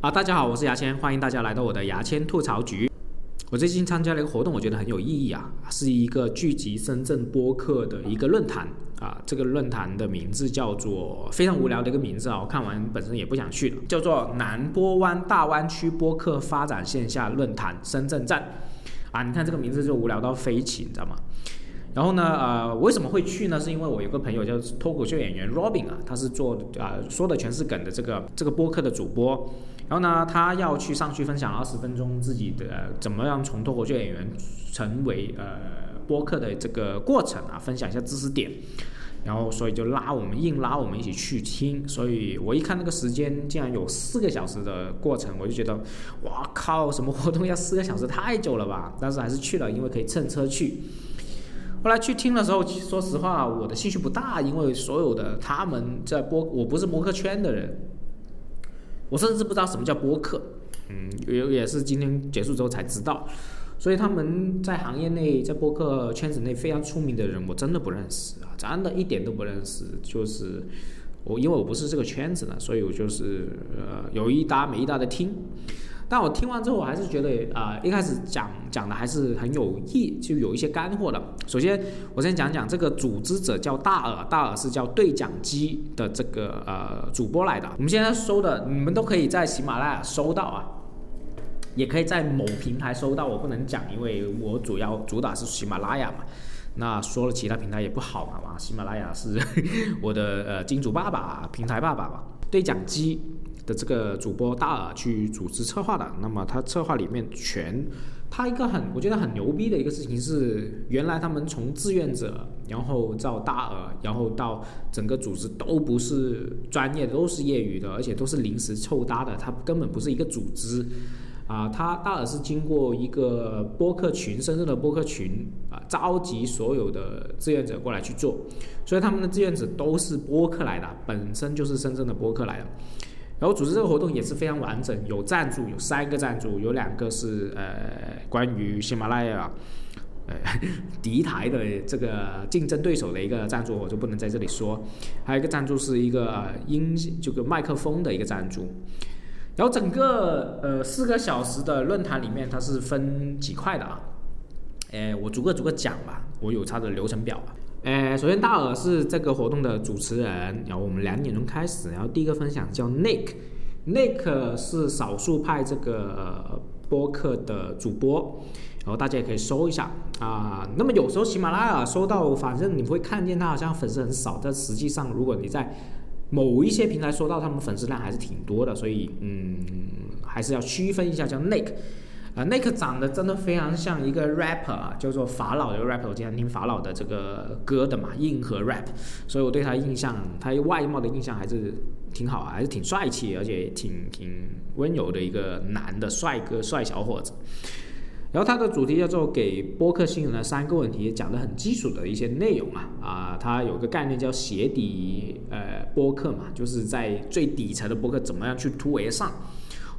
啊，大家好，我是牙签，欢迎大家来到我的牙签吐槽局。我最近参加了一个活动，我觉得很有意义啊，是一个聚集深圳播客的一个论坛啊。这个论坛的名字叫做非常无聊的一个名字啊，我看完本身也不想去了，叫做南波湾大湾区播客发展线下论坛深圳站啊。你看这个名字就无聊到飞起，你知道吗？然后呢，呃，为什么会去呢？是因为我有个朋友叫脱口秀演员 Robin 啊，他是做啊说的全是梗的这个这个播客的主播。然后呢，他要去上去分享二十分钟自己的怎么样从脱口秀演员成为呃播客的这个过程啊，分享一下知识点。然后所以就拉我们硬拉我们一起去听。所以我一看那个时间竟然有四个小时的过程，我就觉得哇靠，什么活动要四个小时太久了吧？但是还是去了，因为可以乘车去。后来去听的时候，说实话，我的兴趣不大，因为所有的他们在播，我不是播客圈的人，我甚至不知道什么叫播客，嗯，也也是今天结束之后才知道，所以他们在行业内，在播客圈子内非常出名的人，我真的不认识啊，真的一点都不认识，就是我因为我不是这个圈子的，所以我就是呃有一搭没一搭的听。但我听完之后，我还是觉得啊，一开始讲讲的还是很有意，就有一些干货的。首先，我先讲讲这个组织者叫大耳，大耳是叫对讲机的这个呃主播来的。我们现在收的，你们都可以在喜马拉雅收到啊，也可以在某平台收到。我不能讲，因为我主要主打是喜马拉雅嘛。那说了其他平台也不好嘛哇，喜马拉雅是 我的呃金主爸爸，平台爸爸嘛。对讲机。的这个主播大耳去组织策划的，那么他策划里面全，他一个很我觉得很牛逼的一个事情是，原来他们从志愿者，然后到大耳，然后到整个组织都不是专业，都是业余的，而且都是临时凑搭的，他根本不是一个组织，啊，他大耳是经过一个播客群，深圳的播客群啊，召集所有的志愿者过来去做，所以他们的志愿者都是播客来的，本身就是深圳的播客来的。然后组织这个活动也是非常完整，有赞助，有三个赞助，有两个是呃关于喜马拉雅呃敌台的这个竞争对手的一个赞助，我就不能在这里说。还有一个赞助是一个音这个麦克风的一个赞助。然后整个呃四个小时的论坛里面，它是分几块的啊？哎，我逐个逐个讲吧，我有它的流程表。呃，首先大耳是这个活动的主持人，然后我们两点钟开始，然后第一个分享叫 Nick，Nick 是少数派这个播客的主播，然后大家也可以搜一下啊。那么有时候喜马拉雅搜到，反正你会看见他好像粉丝很少，但实际上如果你在某一些平台搜到，他们粉丝量还是挺多的，所以嗯，还是要区分一下叫 Nick。啊，那个长得真的非常像一个 rapper 啊，叫做法老的 rapper。我经常听法老的这个歌的嘛，硬核 rap，所以我对他印象，他外貌的印象还是挺好啊，还是挺帅气，而且挺挺温柔的一个男的帅哥、帅小伙子。然后他的主题叫做给播客新人的三个问题，讲的很基础的一些内容啊啊，他有个概念叫鞋底呃播客嘛，就是在最底层的播客怎么样去突围上。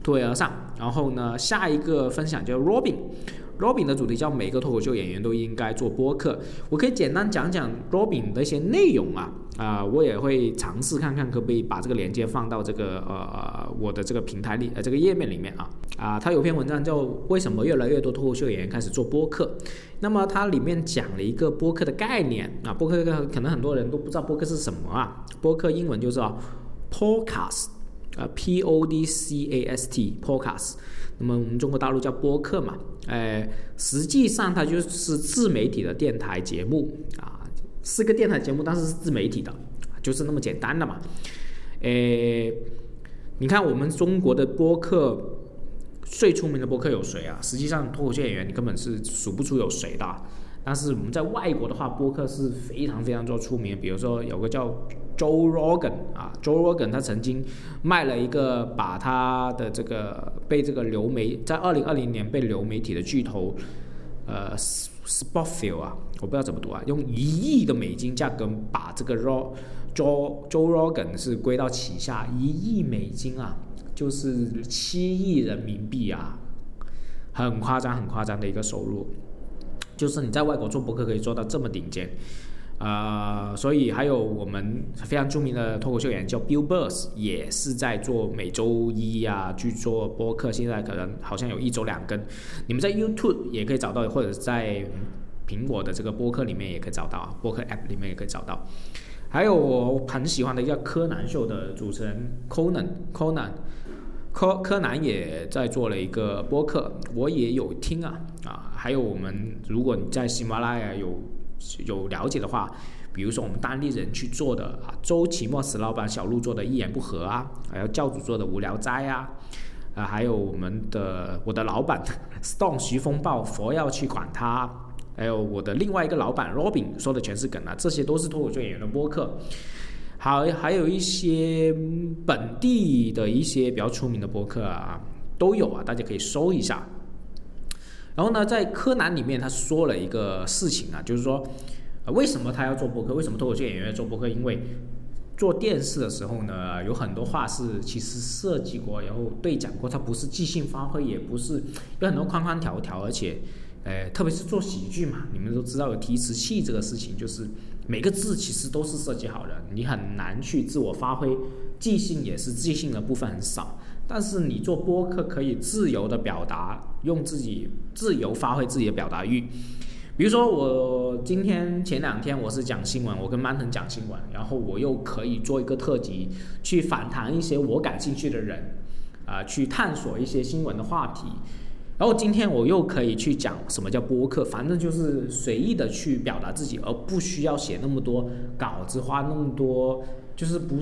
突围而上，然后呢，下一个分享叫 Robin，Robin 的主题叫每个脱口秀演员都应该做播客。我可以简单讲讲 Robin 的一些内容啊，啊，我也会尝试看看可不可以把这个链接放到这个呃我的这个平台里呃这个页面里面啊。啊，他有篇文章叫为什么越来越多脱口秀演员开始做播客，那么它里面讲了一个播客的概念。啊，播客可能很多人都不知道播客是什么啊，播客英文就叫 Podcast。呃，P O D C A S T，podcast，那么我们中国大陆叫播客嘛，哎，实际上它就是自媒体的电台节目啊，是个电台节目，但是是自媒体的，就是那么简单的嘛，哎，你看我们中国的播客最出名的播客有谁啊？实际上脱口秀演员你根本是数不出有谁的。但是我们在外国的话，播客是非常非常做出名。比如说有个叫 Joe Rogan 啊，Joe Rogan 他曾经卖了一个，把他的这个被这个流媒在二零二零年被流媒体的巨头呃 Spotify 啊，我不知道怎么读啊，用一亿的美金价格把这个 Joe Joe Rogan 是归到旗下，一亿美金啊，就是七亿人民币啊，很夸张很夸张的一个收入。就是你在外国做博客可以做到这么顶尖，呃，所以还有我们非常著名的脱口秀演员叫 Bill Burr，也是在做每周一啊去做播客，现在可能好像有一周两更。你们在 YouTube 也可以找到，或者在苹果的这个播客里面也可以找到啊，播客 App 里面也可以找到。还有我很喜欢的一个柯南秀的主持人 Conan，Conan，柯柯南也在做了一个播客，我也有听啊啊。还有我们如果你在喜马拉雅有。有了解的话，比如说我们当地人去做的啊，周奇墨石老板小鹿做的一言不合啊，还有教主做的无聊斋啊，啊，还有我们的我的老板 Stone 徐风暴佛要去管他，还有我的另外一个老板 Robin 说的全是梗啊，这些都是脱口秀演员的播客。好，还有一些本地的一些比较出名的播客啊，都有啊，大家可以搜一下。然后呢，在柯南里面，他说了一个事情啊，就是说，为什么他要做播客？为什么脱口秀演员要做播客？因为做电视的时候呢，有很多话是其实设计过，然后对讲过，他不是即兴发挥，也不是有很多框框条条，而且，呃，特别是做喜剧嘛，你们都知道有提词器这个事情，就是每个字其实都是设计好的，你很难去自我发挥，即兴也是即兴的部分很少。但是你做播客可以自由的表达，用自己自由发挥自己的表达欲。比如说我今天前两天我是讲新闻，我跟曼腾讲新闻，然后我又可以做一个特辑，去访谈一些我感兴趣的人，啊，去探索一些新闻的话题。然后今天我又可以去讲什么叫播客，反正就是随意的去表达自己，而不需要写那么多稿子，花那么多，就是不。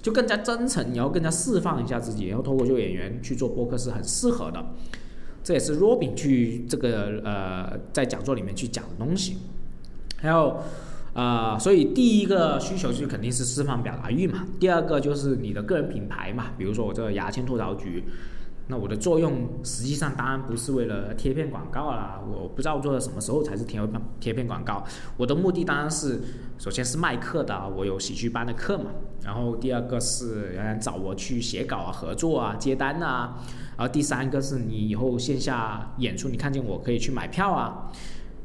就更加真诚，然后更加释放一下自己，然后脱口秀演员去做播客是很适合的，这也是 Robin 去这个呃在讲座里面去讲的东西。还有啊，所以第一个需求就肯定是释放表达欲嘛，第二个就是你的个人品牌嘛，比如说我这个牙签吐槽局。那我的作用实际上当然不是为了贴片广告啦，我不知道做到什么时候才是贴片贴片广告。我的目的当然是，首先是卖课的，我有喜剧班的课嘛。然后第二个是找我去写稿啊、合作啊、接单啊。然后第三个是你以后线下演出，你看见我可以去买票啊，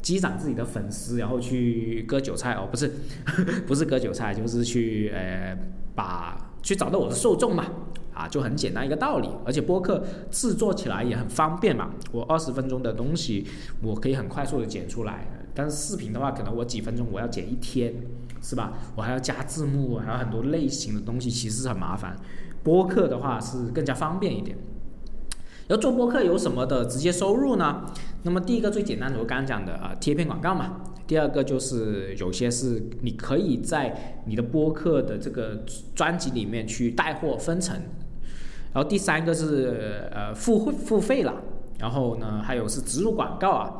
积攒自己的粉丝，然后去割韭菜哦，不是，不是割韭菜，就是去呃把去找到我的受众嘛。啊，就很简单一个道理，而且播客制作起来也很方便嘛。我二十分钟的东西，我可以很快速的剪出来。但是视频的话，可能我几分钟我要剪一天，是吧？我还要加字幕，还有很多类型的东西，其实很麻烦。播客的话是更加方便一点。要做播客有什么的直接收入呢？那么第一个最简单的，我刚刚讲的啊，贴片广告嘛。第二个就是有些是你可以在你的播客的这个专辑里面去带货分成。然后第三个是呃付费付费了，然后呢还有是植入广告啊，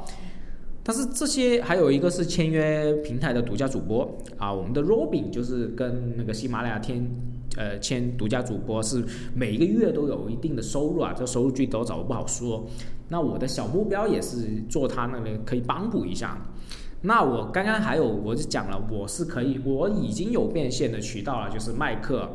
但是这些还有一个是签约平台的独家主播啊，我们的 Robin 就是跟那个喜马拉雅天呃签独家主播是每一个月都有一定的收入啊，这收入具体多少不好说。那我的小目标也是做他那个可以帮补一下。那我刚刚还有我就讲了，我是可以我已经有变现的渠道了，就是卖课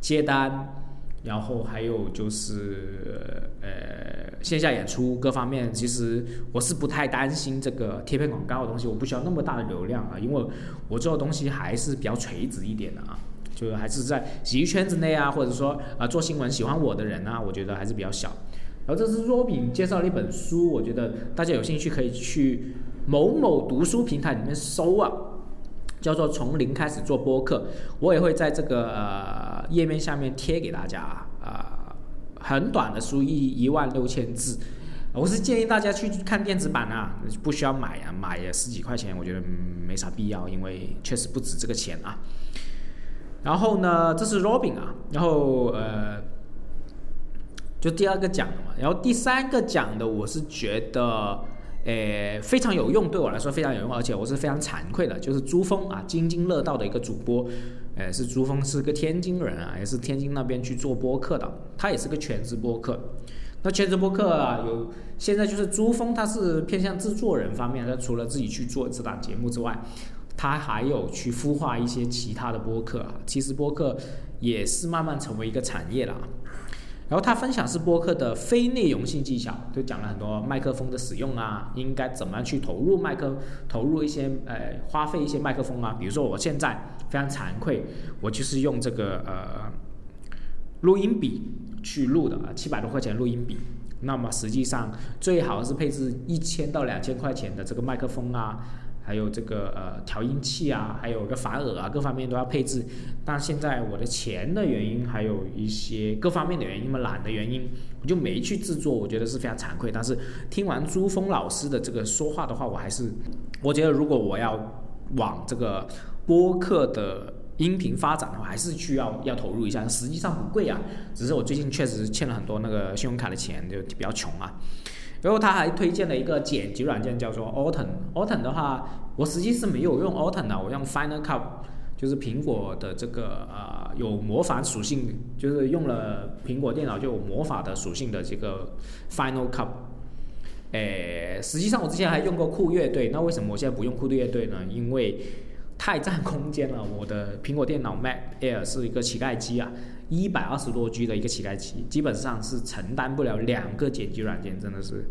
接单。然后还有就是，呃，线下演出各方面，其实我是不太担心这个贴片广告的东西，我不需要那么大的流量啊，因为我做的东西还是比较垂直一点的啊，就是还是在喜剧圈子内啊，或者说啊做新闻喜欢我的人啊，我觉得还是比较小。然后这是 Robin 介绍了一本书，我觉得大家有兴趣可以去某某读书平台里面搜啊。叫做从零开始做播客，我也会在这个呃页面下面贴给大家啊，很短的书一一万六千字，我是建议大家去看电子版啊，不需要买啊，买也十几块钱，我觉得没啥必要，因为确实不值这个钱啊。然后呢，这是 Robin 啊，然后呃，就第二个讲的嘛，然后第三个讲的，我是觉得。诶，非常有用，对我来说非常有用，而且我是非常惭愧的，就是珠峰啊，津津乐道的一个主播，诶，是珠峰，是个天津人啊，也是天津那边去做播客的，他也是个全职播客。那全职播客啊，有现在就是珠峰，他是偏向制作人方面，他除了自己去做这档节目之外，他还有去孵化一些其他的播客啊。其实播客也是慢慢成为一个产业了。然后他分享是播客的非内容性技巧，就讲了很多麦克风的使用啊，应该怎么样去投入麦克，投入一些呃花费一些麦克风啊。比如说我现在非常惭愧，我就是用这个呃录音笔去录的啊，七百多块钱录音笔。那么实际上最好是配置一千到两千块钱的这个麦克风啊。还有这个呃调音器啊，还有个反耳啊，各方面都要配置。但现在我的钱的原因，还有一些各方面的原因嘛，懒的原因，我就没去制作。我觉得是非常惭愧。但是听完朱峰老师的这个说话的话，我还是我觉得如果我要往这个播客的音频发展的话，还是需要要投入一下。实际上不贵啊，只是我最近确实欠了很多那个信用卡的钱，就比较穷啊。然后他还推荐了一个剪辑软件，叫做 Autumn。Autumn 的话，我实际是没有用 Autumn 的，我用 Final Cut，就是苹果的这个呃有魔法属性，就是用了苹果电脑就有魔法的属性的这个 Final Cut。诶，实际上我之前还用过酷乐队，那为什么我现在不用酷乐队呢？因为太占空间了。我的苹果电脑 Mac Air 是一个乞丐机啊。一百二十多 G 的一个乞丐机，基本上是承担不了两个剪辑软件，真的是。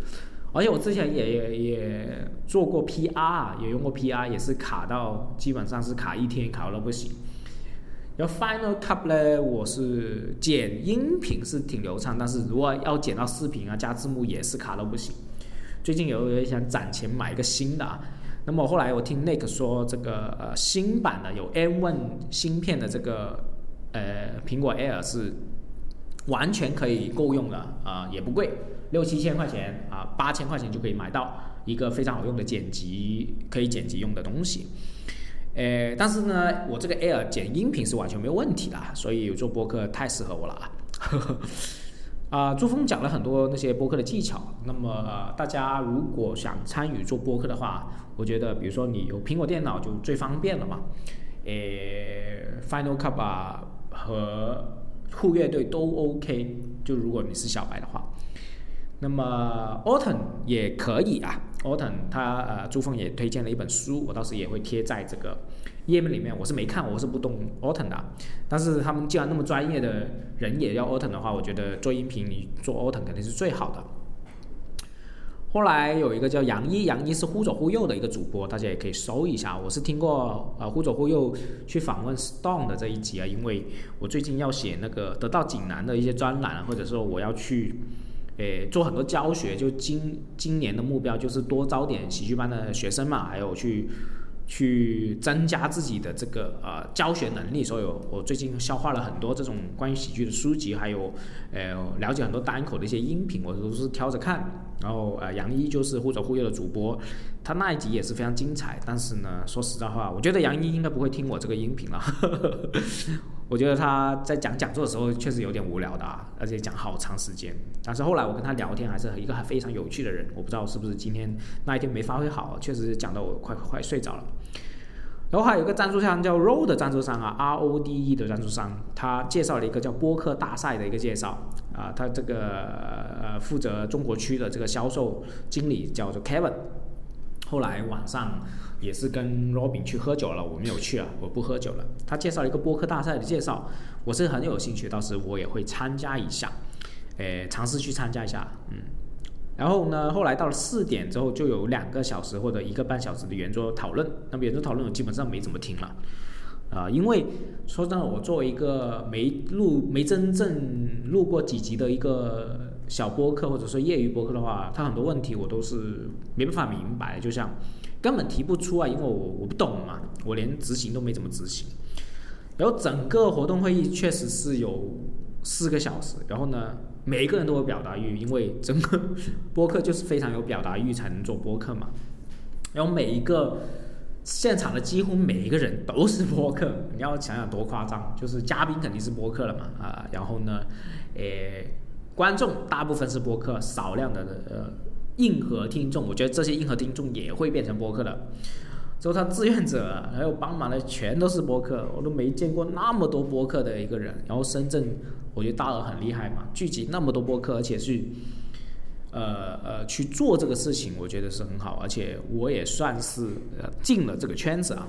而且我之前也也也做过 PR，也用过 PR，也是卡到基本上是卡一天，卡到不行。然后 Final Cut 呢，我是剪音频是挺流畅，但是如果要剪到视频啊加字幕也是卡到不行。最近有也想攒钱买一个新的啊。那么后来我听 Nick 说，这个呃新版的有 M1 芯片的这个。呃，苹果 Air 是完全可以够用的啊，也不贵，六七千块钱啊，八千块钱就可以买到一个非常好用的剪辑可以剪辑用的东西。呃，但是呢，我这个 Air 剪音频是完全没有问题的，所以做播客太适合我了啊。啊，朱峰讲了很多那些播客的技巧，那么大家如果想参与做播客的话，我觉得比如说你有苹果电脑就最方便了嘛。呃，Final Cut 啊。和酷乐队都 OK，就如果你是小白的话，那么 Autumn 也可以啊。Autumn 他呃朱峰也推荐了一本书，我到时也会贴在这个页面里面。我是没看，我是不懂 Autumn 的。但是他们既然那么专业的人也要 Autumn 的话，我觉得做音频你做 Autumn 肯定是最好的。后来有一个叫杨一，杨一是忽左忽右的一个主播，大家也可以搜一下。我是听过呃忽左忽右去访问 Stone 的这一集啊，因为我最近要写那个得到济南的一些专栏，或者说我要去诶做很多教学，就今今年的目标就是多招点喜剧班的学生嘛，还有去。去增加自己的这个呃教学能力，所以我最近消化了很多这种关于喜剧的书籍，还有呃了解很多单口的一些音频，我都是挑着看。然后呃杨一就是忽左忽右的主播，他那一集也是非常精彩。但是呢，说实在话，我觉得杨一应该不会听我这个音频了。我觉得他在讲讲座的时候确实有点无聊的，啊，而且讲好长时间。但是后来我跟他聊天，还是一个非常有趣的人。我不知道是不是今天那一天没发挥好，确实讲的我快快睡着了。然后还有一个赞助商叫 RO 的赞助商啊，R O D E 的赞助商，他介绍了一个叫播客大赛的一个介绍啊，他这个呃负责中国区的这个销售经理叫做 Kevin。后来晚上。也是跟 Robin 去喝酒了，我没有去啊，我不喝酒了。他介绍了一个播客大赛的介绍，我是很有兴趣，到时我也会参加一下，诶，尝试去参加一下，嗯。然后呢，后来到了四点之后，就有两个小时或者一个半小时的圆桌讨论。那么圆桌讨论我基本上没怎么听了，啊，因为说真的，我作为一个没录、没真正录过几集的一个小播客或者说业余播客的话，他很多问题我都是没办法明白，就像。根本提不出啊，因为我我不懂嘛，我连执行都没怎么执行。然后整个活动会议确实是有四个小时，然后呢，每一个人都有表达欲，因为整个播客就是非常有表达欲才能做播客嘛。然后每一个现场的几乎每一个人都是播客，你要想想多夸张，就是嘉宾肯定是播客了嘛啊，然后呢，诶，观众大部分是播客，少量的呃。硬核听众，我觉得这些硬核听众也会变成播客的。之后他志愿者还有帮忙的全都是播客，我都没见过那么多播客的一个人。然后深圳，我觉得大鹅很厉害嘛，聚集那么多播客，而且是呃呃去做这个事情，我觉得是很好。而且我也算是呃进了这个圈子啊。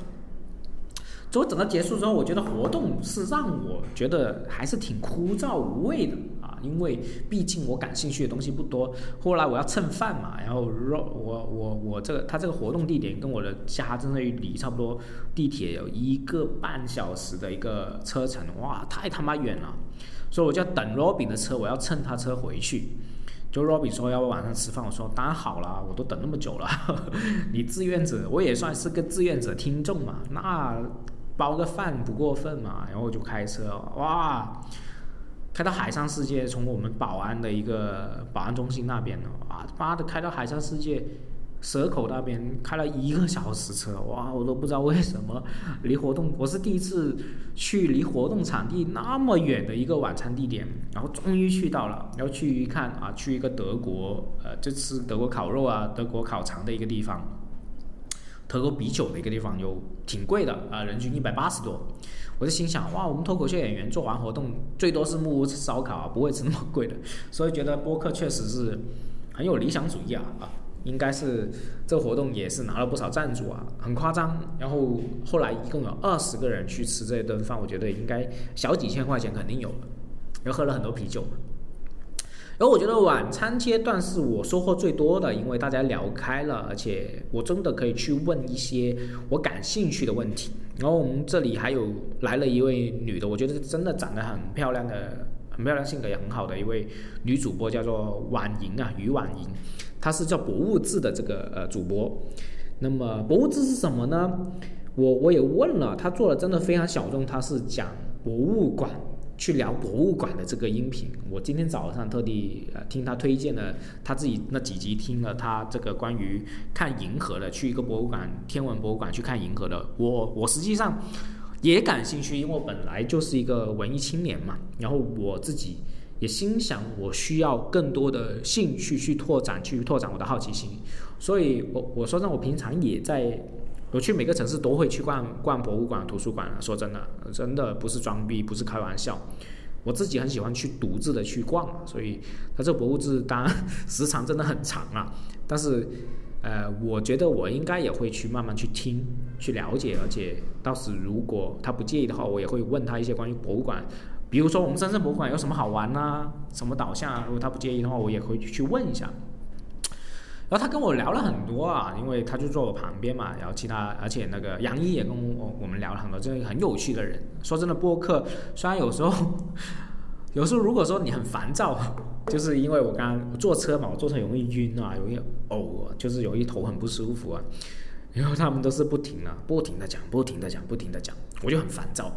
之后整个结束之后，我觉得活动是让我觉得还是挺枯燥无味的。因为毕竟我感兴趣的东西不多。后来我要蹭饭嘛，然后我我我这个他这个活动地点跟我的家真的离差不多地铁有一个半小时的一个车程，哇，太他妈远了，所以我就要等 Robin 的车，我要蹭他车回去。就 Robin 说要晚上吃饭，我说当然好了，我都等那么久了，你志愿者，我也算是个志愿者听众嘛，那包个饭不过分嘛，然后我就开车，哇，开到海上世界，从我们宝安的一个保安中心那边呢，啊妈的，开到海上世界。蛇口那边开了一个小时车，哇，我都不知道为什么离活动，我是第一次去离活动场地那么远的一个晚餐地点，然后终于去到了，然后去一看啊，去一个德国，呃，就吃德国烤肉啊，德国烤肠的一个地方，喝过啤酒的一个地方，有挺贵的啊，人均一百八十多，我就心想，哇，我们脱口秀演员做完活动最多是木屋吃烧烤啊，不会吃那么贵的，所以觉得播客确实是很有理想主义啊啊。应该是这活动也是拿了不少赞助啊，很夸张。然后后来一共有二十个人去吃这顿饭，我觉得应该小几千块钱肯定有了，又喝了很多啤酒。然后我觉得晚餐阶段是我收获最多的，因为大家聊开了，而且我真的可以去问一些我感兴趣的问题。然后我们这里还有来了一位女的，我觉得真的长得很漂亮的，很漂亮，性格也很好的一位女主播，叫做婉莹啊，于婉莹。她是叫博物志的这个呃主播，那么博物志是什么呢？我我也问了，她做的真的非常小众，她是讲博物馆，去聊博物馆的这个音频。我今天早上特地呃听他推荐的，他自己那几集听了他这个关于看银河的，去一个博物馆天文博物馆去看银河的。我我实际上也感兴趣，因为我本来就是一个文艺青年嘛，然后我自己。也心想，我需要更多的兴趣去拓展，去拓展我的好奇心。所以，我我说让，我平常也在，我去每个城市都会去逛逛博物馆、图书馆。说真的，真的不是装逼，不是开玩笑。我自己很喜欢去独自的去逛，所以它这博物志当然 时长真的很长啊。但是，呃，我觉得我应该也会去慢慢去听、去了解，而且到时如果他不介意的话，我也会问他一些关于博物馆。比如说我们深圳博物馆有什么好玩呢？什么导向啊？如果他不介意的话，我也会去问一下。然后他跟我聊了很多啊，因为他就坐我旁边嘛。然后其他，而且那个杨一也跟我我们聊了很多，这个很有趣的人。说真的，播客虽然有时候，有时候如果说你很烦躁，就是因为我刚刚坐车嘛，我坐车容易晕啊，容易呕，就是容易头很不舒服啊。然后他们都是不停的、不停的讲、不停的讲、不停的讲，我就很烦躁。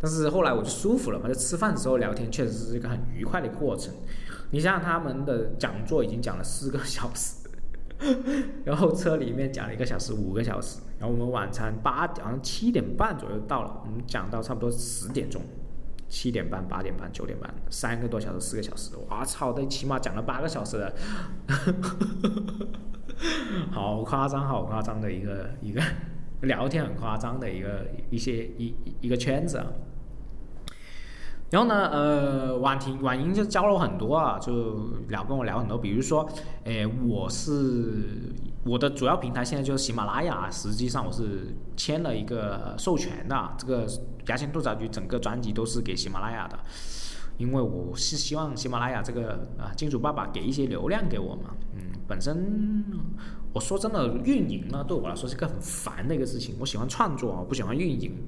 但是后来我就舒服了嘛，就吃饭的时候聊天确实是一个很愉快的过程。你想想他们的讲座已经讲了四个小时，然后车里面讲了一个小时、五个小时，然后我们晚餐八好像七点半左右到了，我们讲到差不多十点钟，七点半、八点半、九点半，三个多小时、四个小时，我操，这起码讲了八个小时了，好夸张，好夸张的一个一个聊天，很夸张的一个一些一一个圈子啊。然后呢，呃，婉婷、婉莹就教了我很多啊，就聊跟我聊很多，比如说，诶，我是我的主要平台现在就是喜马拉雅，实际上我是签了一个授权的，这个牙签吐槽局整个专辑都是给喜马拉雅的，因为我是希望喜马拉雅这个啊金主爸爸给一些流量给我嘛，嗯，本身我说真的，运营呢对我来说是个很烦的一个事情，我喜欢创作啊，不喜欢运营。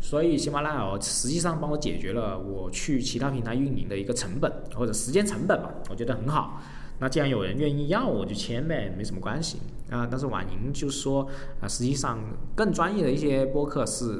所以喜马拉雅实际上帮我解决了我去其他平台运营的一个成本或者时间成本吧，我觉得很好。那既然有人愿意要，我就签呗，没什么关系啊。但是婉莹就说啊，实际上更专业的一些播客是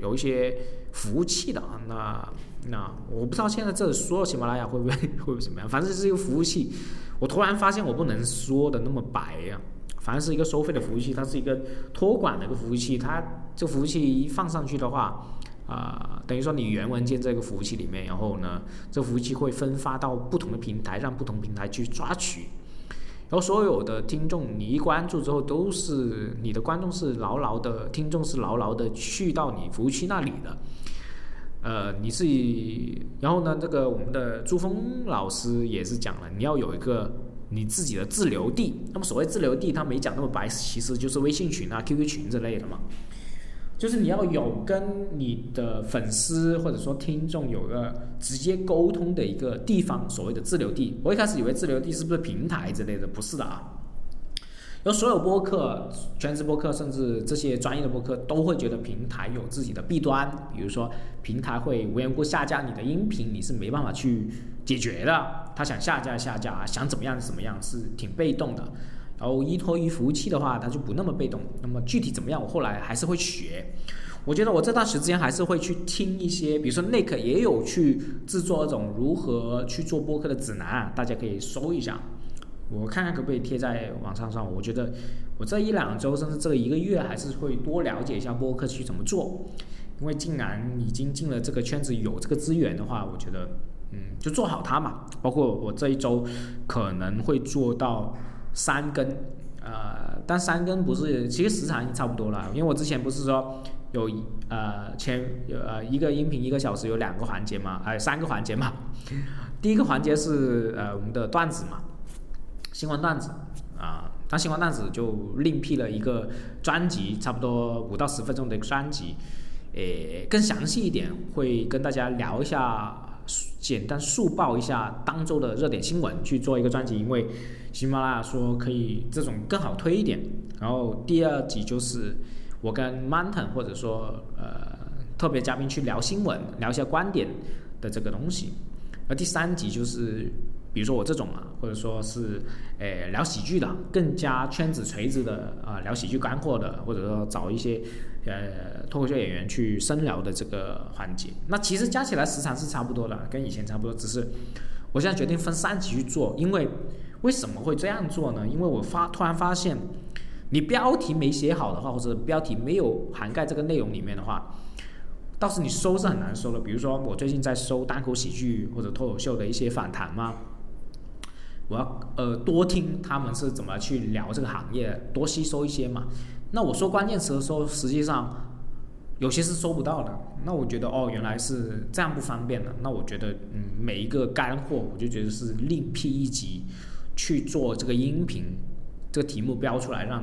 有一些服务器的啊。那那我不知道现在这说喜马拉雅会不会会不会怎么样，反正是一个服务器。我突然发现我不能说的那么白呀。反正是一个收费的服务器，它是一个托管的一个服务器，它这服务器一放上去的话，啊，等于说你原文件这个服务器里面，然后呢，这服务器会分发到不同的平台，让不同平台去抓取，然后所有的听众你一关注之后，都是你的观众是牢牢的，听众是牢牢的去到你服务器那里的，呃，你是，然后呢，这个我们的朱峰老师也是讲了，你要有一个。你自己的自留地，那么所谓自留地，他没讲那么白，其实就是微信群啊、QQ 群之类的嘛。就是你要有跟你的粉丝或者说听众有个直接沟通的一个地方，所谓的自留地。我一开始以为自留地是不是平台之类的，不是的啊。有所有播客、全职播客，甚至这些专业的播客，都会觉得平台有自己的弊端，比如说平台会无缘无故下架你的音频，你是没办法去解决的。他想下架下架，想怎么样怎么样，是挺被动的。然后依托于服务器的话，它就不那么被动。那么具体怎么样，我后来还是会学。我觉得我这段时间还是会去听一些，比如说 Nick 也有去制作一种如何去做播客的指南啊，大家可以搜一下。我看看可不可以贴在网上上。我觉得我这一两周甚至这一个月还是会多了解一下播客去怎么做，因为既然已经进了这个圈子，有这个资源的话，我觉得嗯就做好它嘛。包括我这一周可能会做到。三更，呃，但三更不是，其实时长已经差不多了，因为我之前不是说有呃前有呃一个音频一个小时有两个环节嘛，还有三个环节嘛，第一个环节是呃我们的段子嘛，新闻段子啊，但新闻段子就另辟了一个专辑，差不多五到十分钟的一个专辑，诶，更详细一点会跟大家聊一下。简单速报一下当周的热点新闻，去做一个专辑，因为喜马拉雅说可以这种更好推一点。然后第二集就是我跟 Mountain 或者说呃特别嘉宾去聊新闻，聊一下观点的这个东西。而第三集就是。比如说我这种啊，或者说是，诶聊喜剧的，更加圈子垂直的啊，聊喜剧干货的，或者说找一些，呃脱口秀演员去深聊的这个环节。那其实加起来时长是差不多的，跟以前差不多。只是我现在决定分三期去做，因为为什么会这样做呢？因为我发突然发现，你标题没写好的话，或者标题没有涵盖这个内容里面的话，倒是你收是很难收的。比如说我最近在收单口喜剧或者脱口秀的一些访谈嘛。我要呃多听他们是怎么去聊这个行业，多吸收一些嘛。那我说关键词的时候，实际上有些是搜不到的。那我觉得哦，原来是这样不方便的。那我觉得嗯，每一个干货，我就觉得是另辟一集去做这个音频，这个题目标出来，让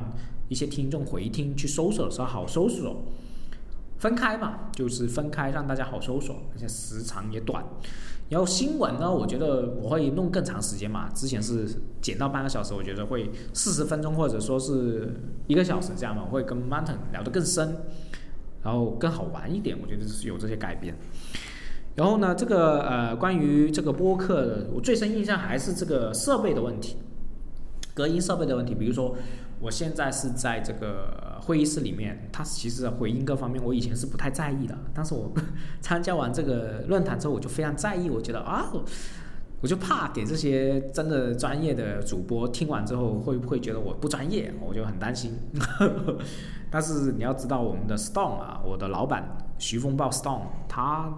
一些听众回听去搜索的时候好搜索。分开嘛，就是分开让大家好搜索，而且时长也短。然后新闻呢，我觉得我会弄更长时间嘛。之前是减到半个小时，我觉得会四十分钟或者说是一个小时这样嘛，会跟 Mountain 聊得更深，然后更好玩一点。我觉得是有这些改变。然后呢，这个呃，关于这个播客，我最深印象还是这个设备的问题，隔音设备的问题。比如说，我现在是在这个。会议室里面，他其实回音各方面，我以前是不太在意的。但是我 参加完这个论坛之后，我就非常在意。我觉得啊，我就怕给这些真的专业的主播听完之后，会不会觉得我不专业？我就很担心。但是你要知道，我们的 Stone 啊，我的老板徐风暴 Stone，他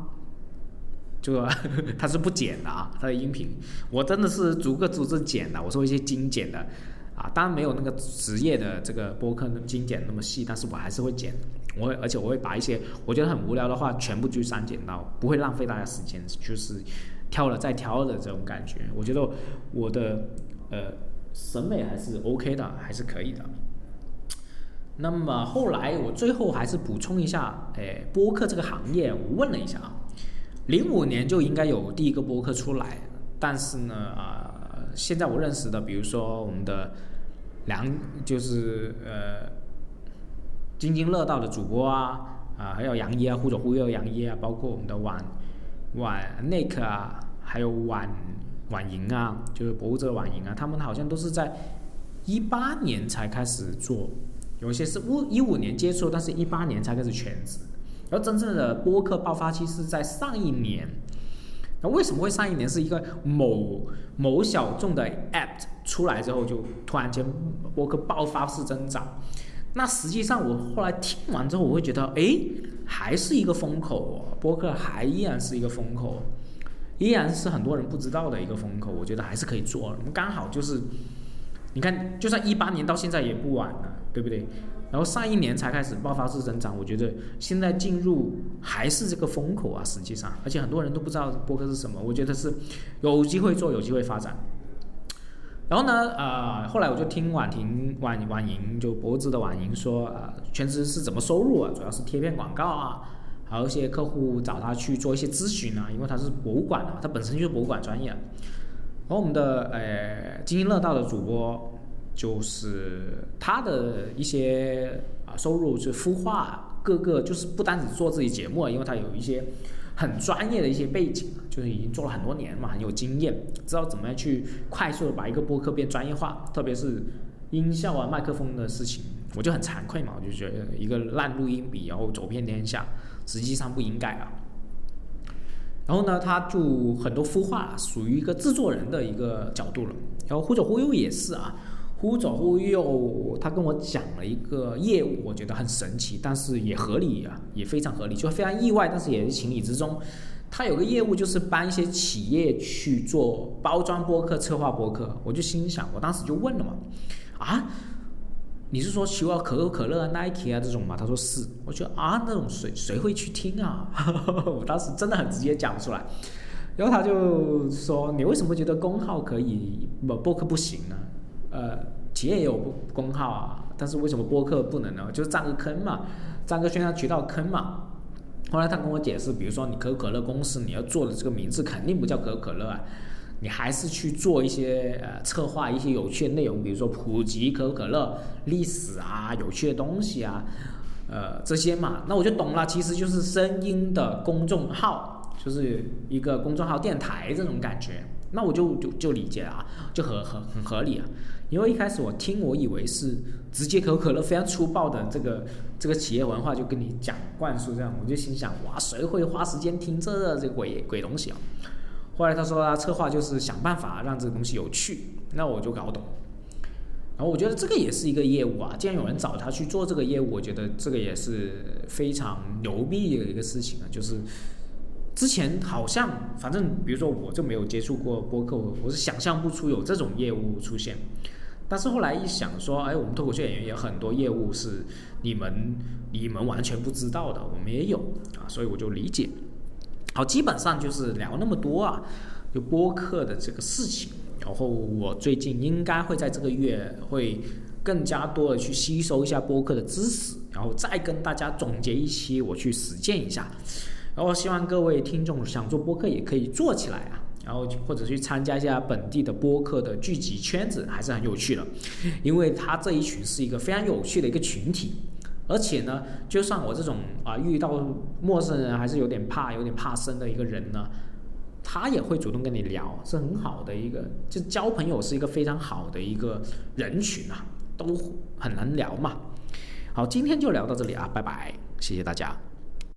就 他是不剪的啊，他的音频，我真的是逐个逐字剪的，我说一些精简的。啊，当然没有那个职业的这个播客精简那么细，但是我还是会剪。我会，而且我会把一些我觉得很无聊的话全部去删减到，不会浪费大家时间，就是挑了再挑的这种感觉。我觉得我的呃审美还是 OK 的，还是可以的。那么后来我最后还是补充一下，哎，播客这个行业，我问了一下啊，零五年就应该有第一个播客出来，但是呢啊。现在我认识的，比如说我们的梁，就是呃津津乐道的主播啊，啊还有杨一啊，或者忽悠杨一啊，包括我们的婉婉 Nick 啊，还有婉婉莹啊，就是博物者婉莹啊，他们好像都是在一八年才开始做，有些是五一五年接触，但是一八年才开始全职，而真正的播客爆发期是在上一年。那为什么会上一年是一个某某小众的 app 出来之后就突然间播客爆发式增长？那实际上我后来听完之后，我会觉得，哎，还是一个风口哦，播客还依然是一个风口，依然是很多人不知道的一个风口。我觉得还是可以做，我们刚好就是，你看，就算一八年到现在也不晚了，对不对？然后上一年才开始爆发式增长，我觉得现在进入还是这个风口啊，实际上，而且很多人都不知道播客是什么，我觉得是有机会做，有机会发展。然后呢，呃，后来我就听婉婷、婉婉莹，就博子的婉莹说，呃，全职是怎么收入啊？主要是贴片广告啊，还有一些客户找他去做一些咨询啊，因为他是博物馆的，他本身就是博物馆专业。然后我们的呃津津乐道的主播，就是他的一些啊收入是孵化各个，就是不单只做自己节目啊，因为他有一些。很专业的一些背景就是已经做了很多年嘛，很有经验，知道怎么样去快速的把一个播客变专业化，特别是音效啊、麦克风的事情，我就很惭愧嘛，我就觉得一个烂录音笔然后走遍天下，实际上不应该啊。然后呢，他就很多孵化属于一个制作人的一个角度了，然后忽左忽右也是啊。忽左忽右，他跟我讲了一个业务，我觉得很神奇，但是也合理啊，也非常合理，就非常意外，但是也是情理之中。他有个业务就是帮一些企业去做包装播客、策划播客，我就心想，我当时就问了嘛，啊，你是说需要可口可乐啊、Nike 啊这种吗？他说是，我觉得啊，那种谁谁会去听啊？我当时真的很直接讲出来，然后他就说，你为什么觉得公号可以，不播客不行呢？呃，企业也有公号啊，但是为什么播客不能呢？就是占个坑嘛，占个宣传渠道坑嘛。后来他跟我解释，比如说你可口可乐公司你要做的这个名字肯定不叫可口可乐啊，你还是去做一些呃策划一些有趣的内容，比如说普及可口可乐历史啊、有趣的东西啊，呃这些嘛，那我就懂了，其实就是声音的公众号，就是一个公众号电台这种感觉。那我就就就理解了啊，就很很很合理啊。因为一开始我听，我以为是直接可口可乐非常粗暴的这个这个企业文化就跟你讲灌输这样，我就心想哇，谁会花时间听这这鬼鬼东西啊？后来他说他策划就是想办法让这个东西有趣，那我就搞懂。然后我觉得这个也是一个业务啊，既然有人找他去做这个业务，我觉得这个也是非常牛逼的一个事情啊，就是。之前好像，反正比如说我就没有接触过播客，我是想象不出有这种业务出现。但是后来一想说，哎，我们脱口秀演员也很多业务是你们你们完全不知道的，我们也有啊，所以我就理解。好，基本上就是聊那么多啊，就播客的这个事情。然后我最近应该会在这个月会更加多的去吸收一下播客的知识，然后再跟大家总结一期，我去实践一下。然后希望各位听众想做播客也可以做起来啊，然后或者去参加一下本地的播客的聚集圈子，还是很有趣的，因为他这一群是一个非常有趣的一个群体，而且呢，就算我这种啊遇到陌生人还是有点怕、有点怕生的一个人呢，他也会主动跟你聊，是很好的一个，就交朋友是一个非常好的一个人群啊，都很难聊嘛。好，今天就聊到这里啊，拜拜，谢谢大家。